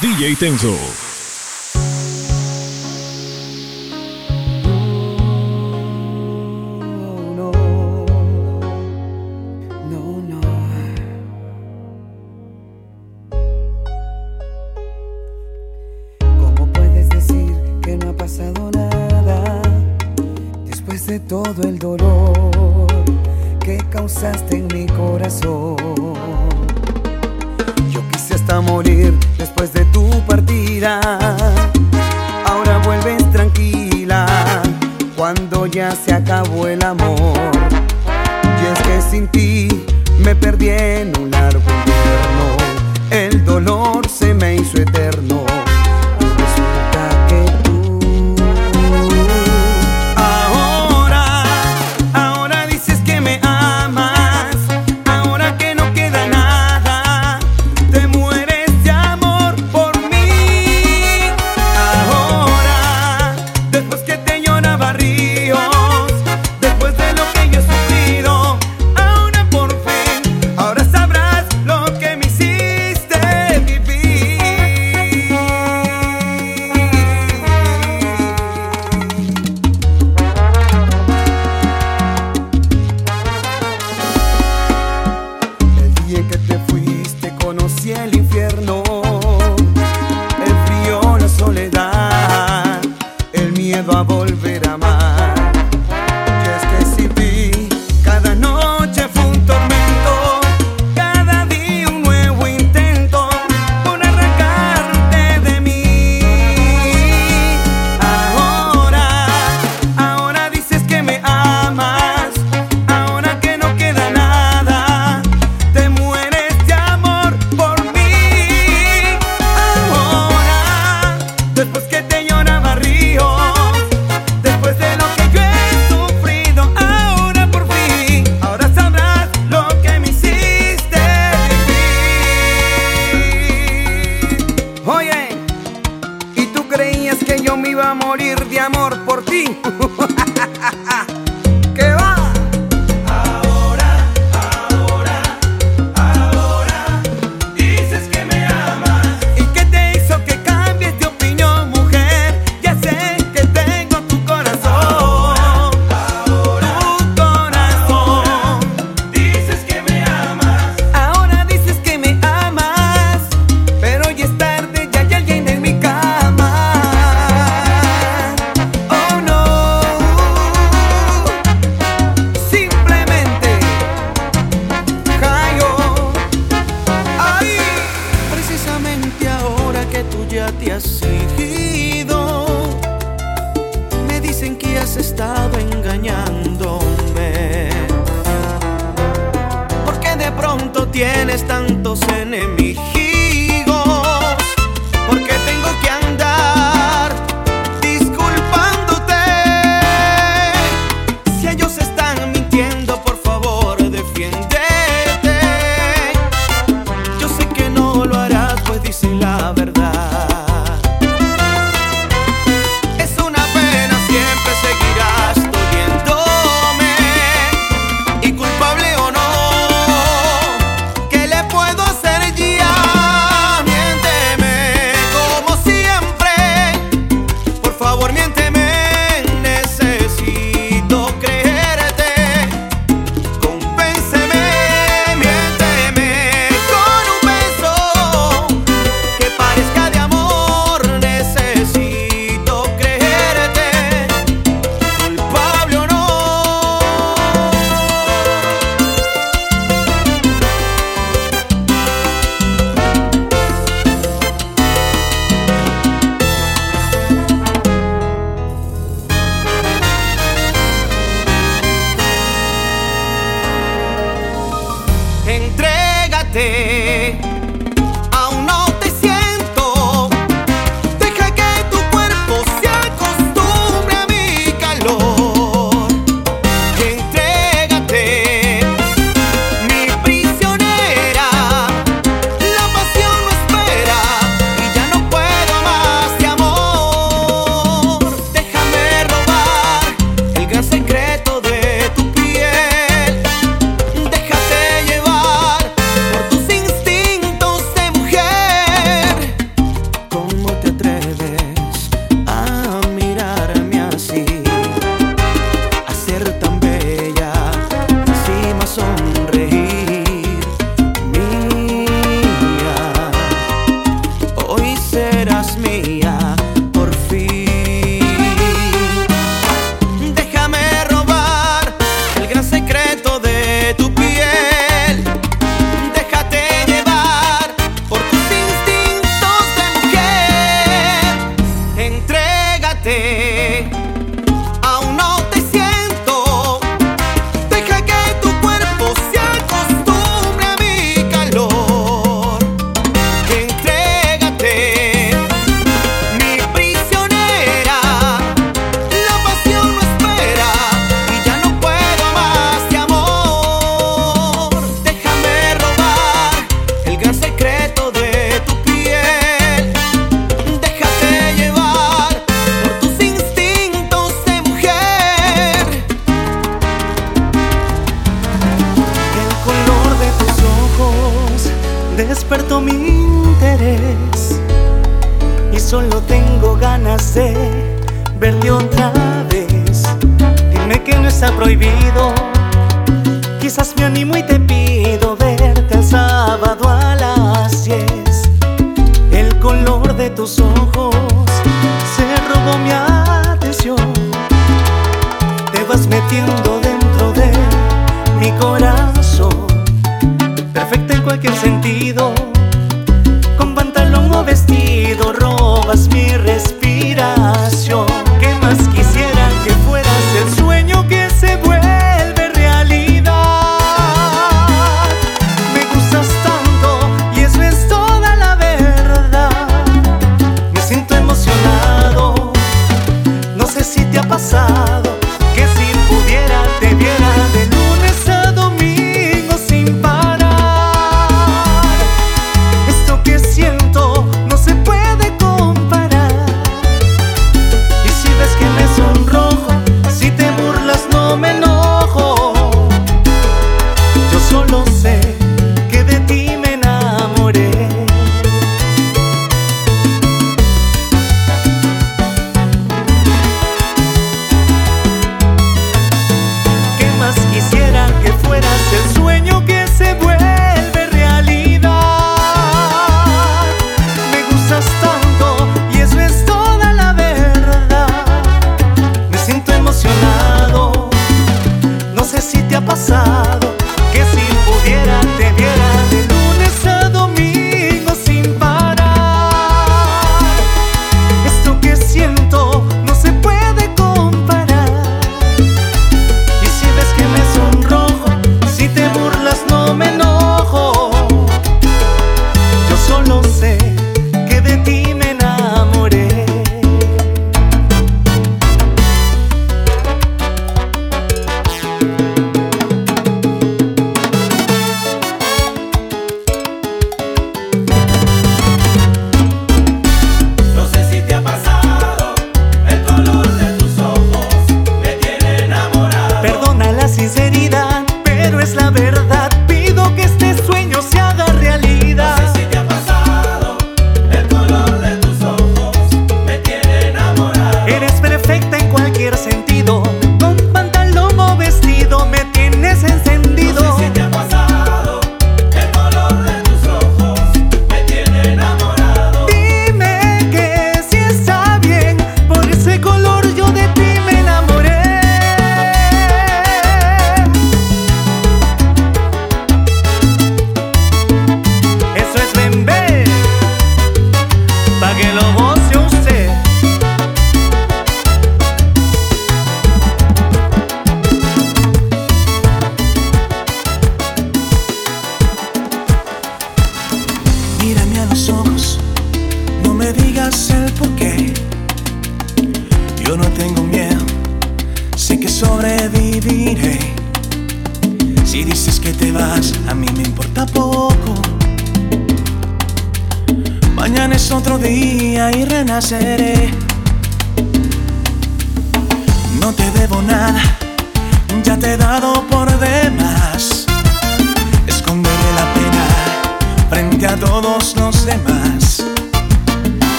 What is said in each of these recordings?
DJ Tenzo.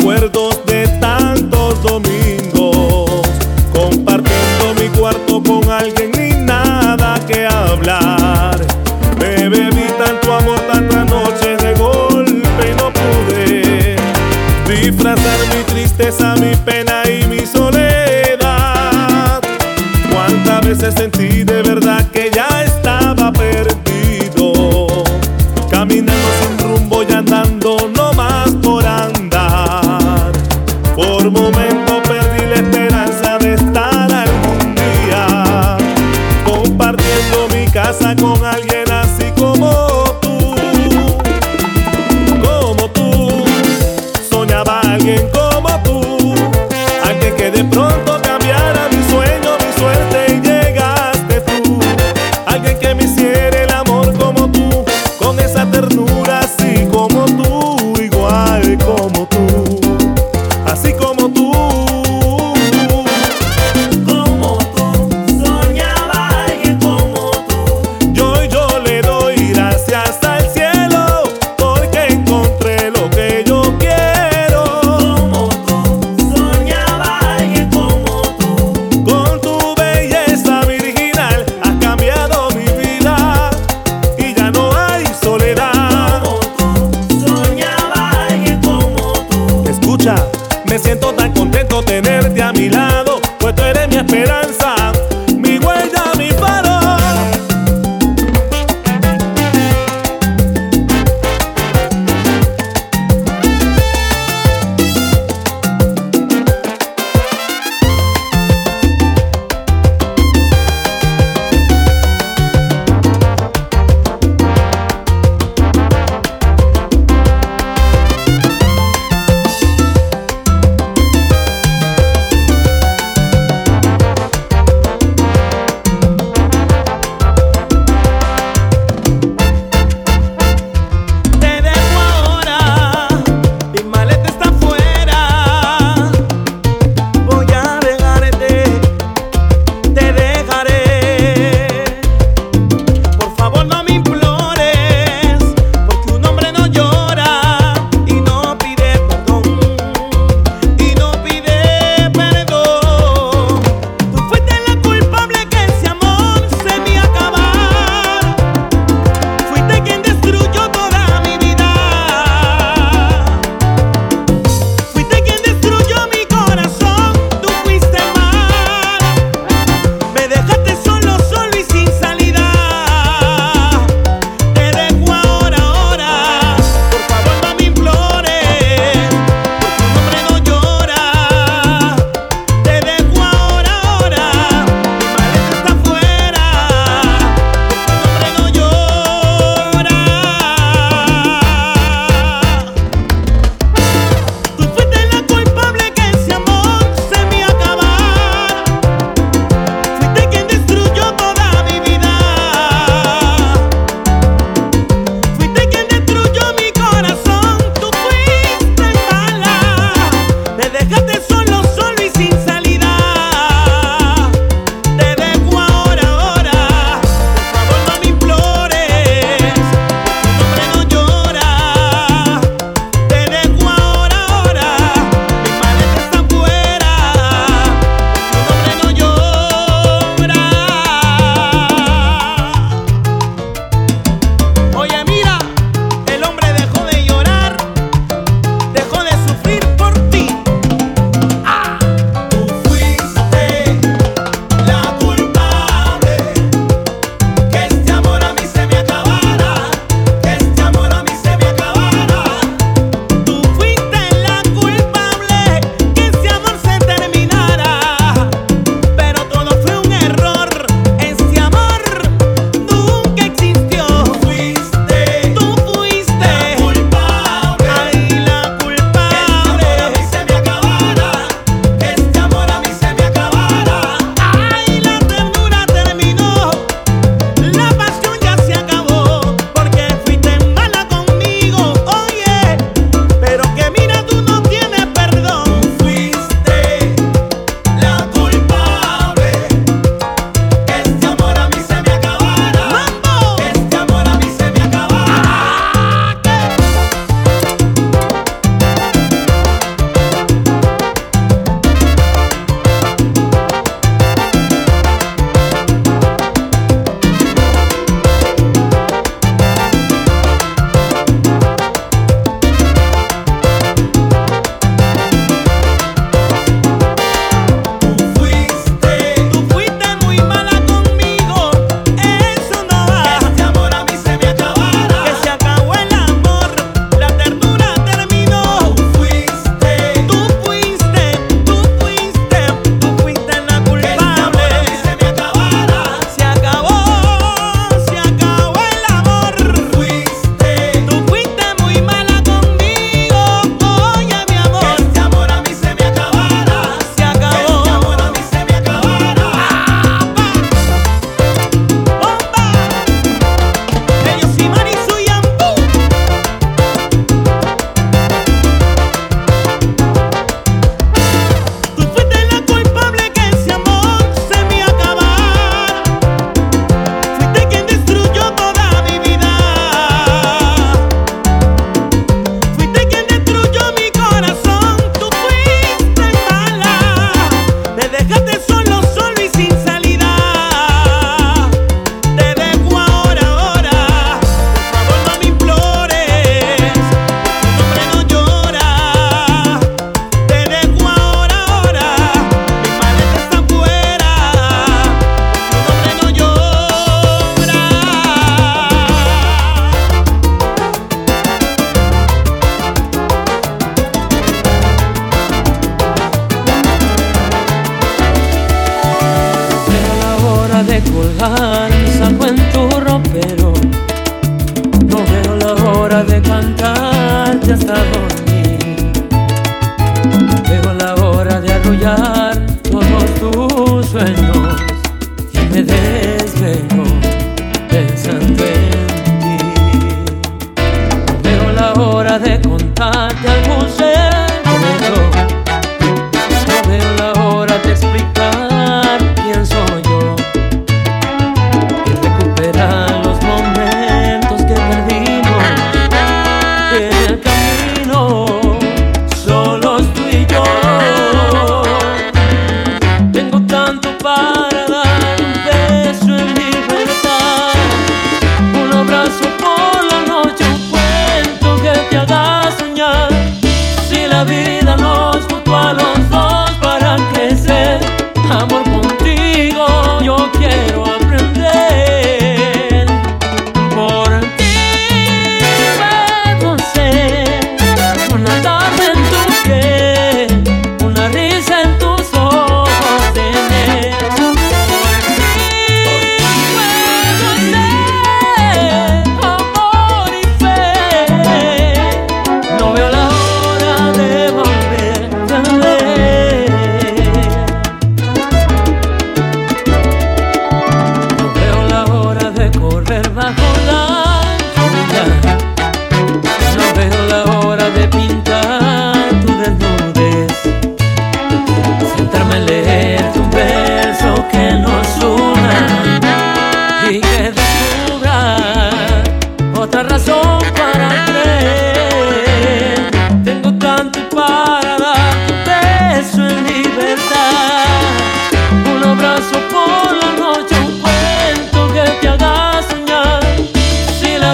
Mí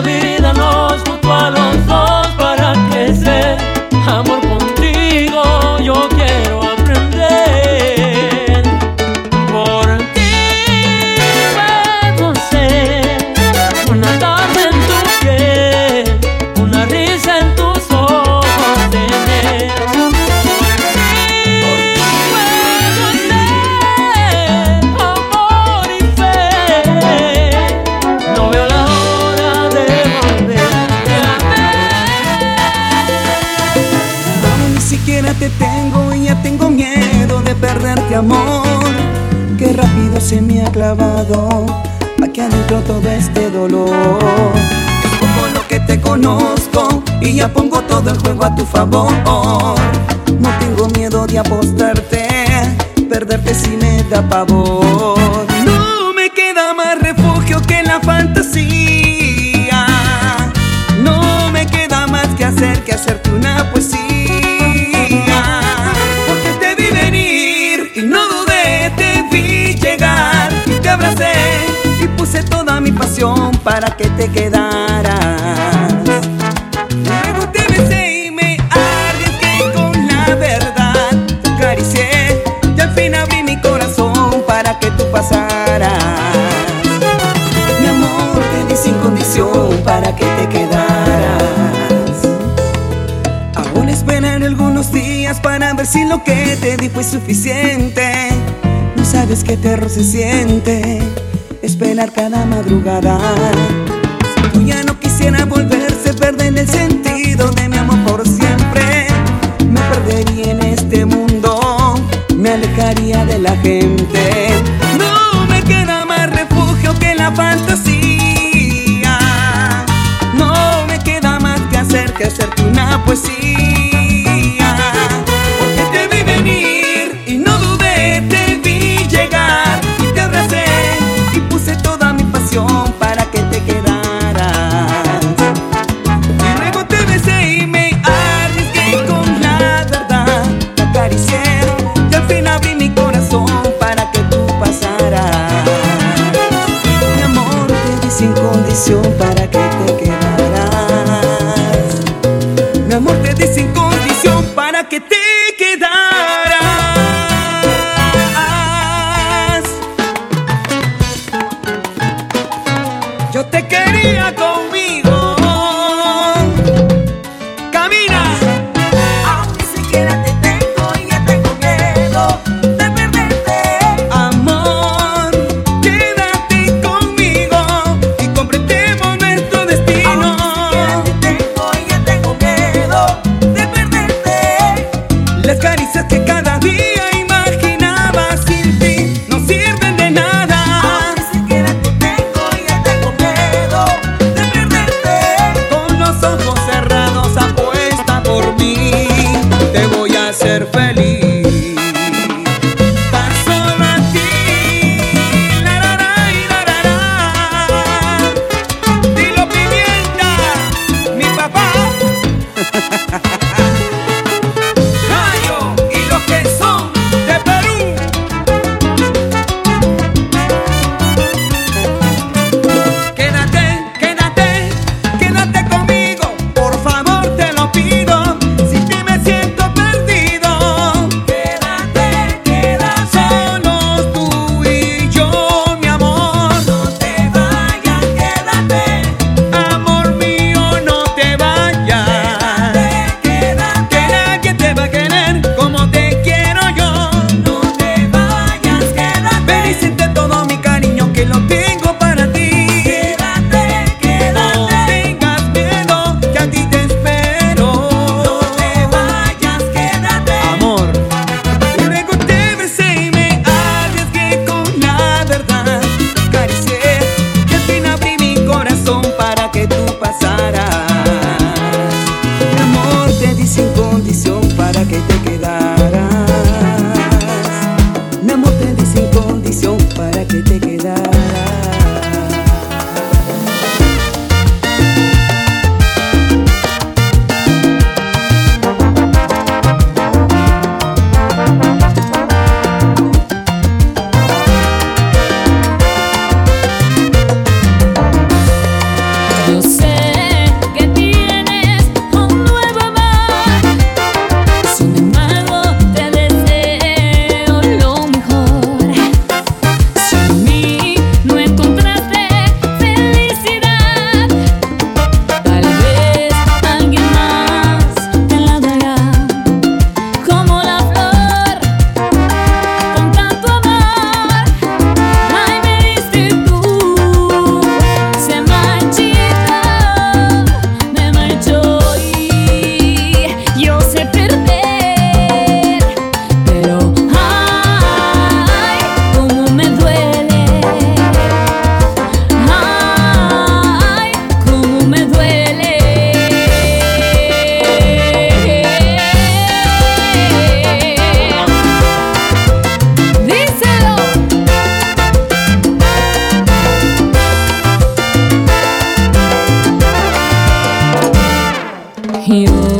vida nos mutualó clavado aquí adentro todo este dolor. Lo que te conozco y ya pongo todo el juego a tu favor. No tengo miedo de apostarte, perderte si me da pavor. No me queda más refugio que la fantasía. No me queda más que hacer que hacerte una poesía. Para que te quedaras. Luego te besé y me arriesgué con la verdad. Te acaricié y al fin abrí mi corazón para que tú pasaras. Mi amor te di sin condición para que te quedaras. Aún esperaré algunos días para ver si lo que te di fue suficiente. No sabes qué terror se siente esperar cada madrugada. Si tú ya no quisiera volverse, perder el sentido de mi amor por siempre. Me perdería en este mundo, me alejaría de la gente. No me queda más refugio que la fantasía. No me queda más que hacer que hacerte una poesía. Pasión you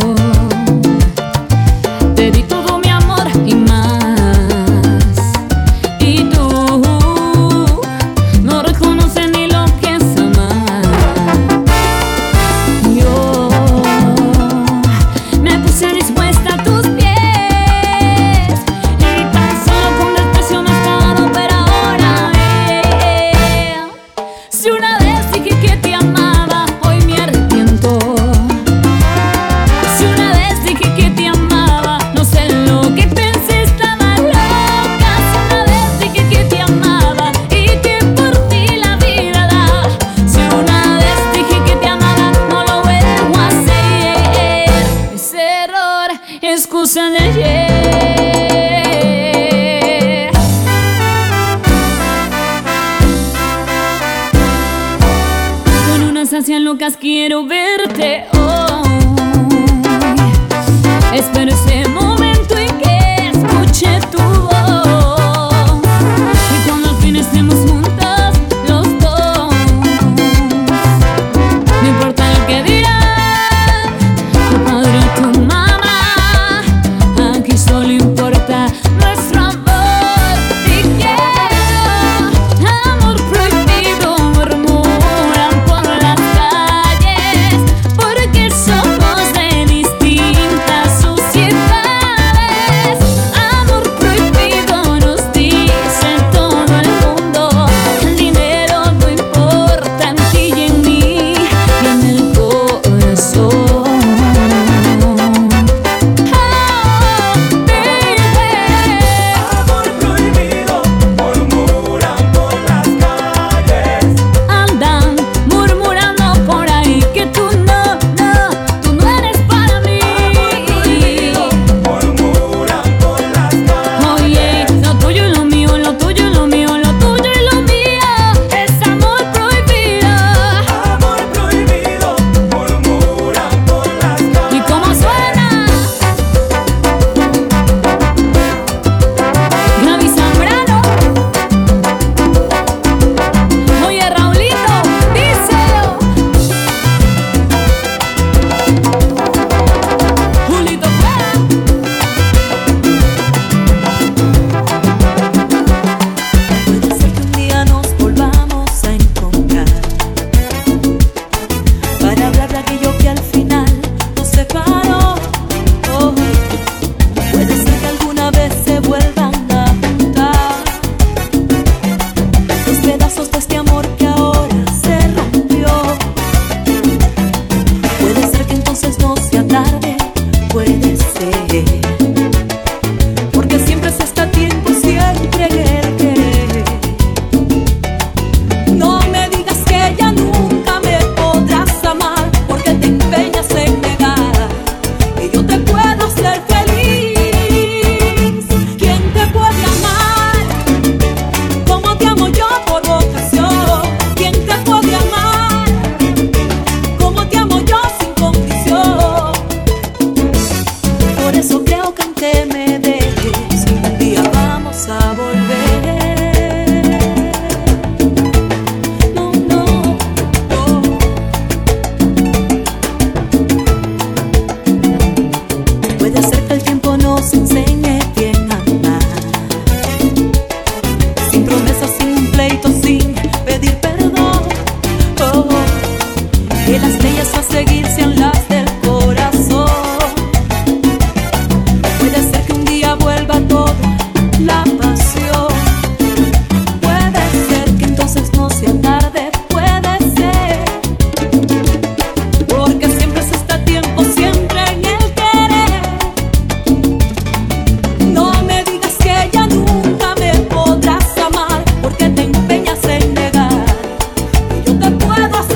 que yo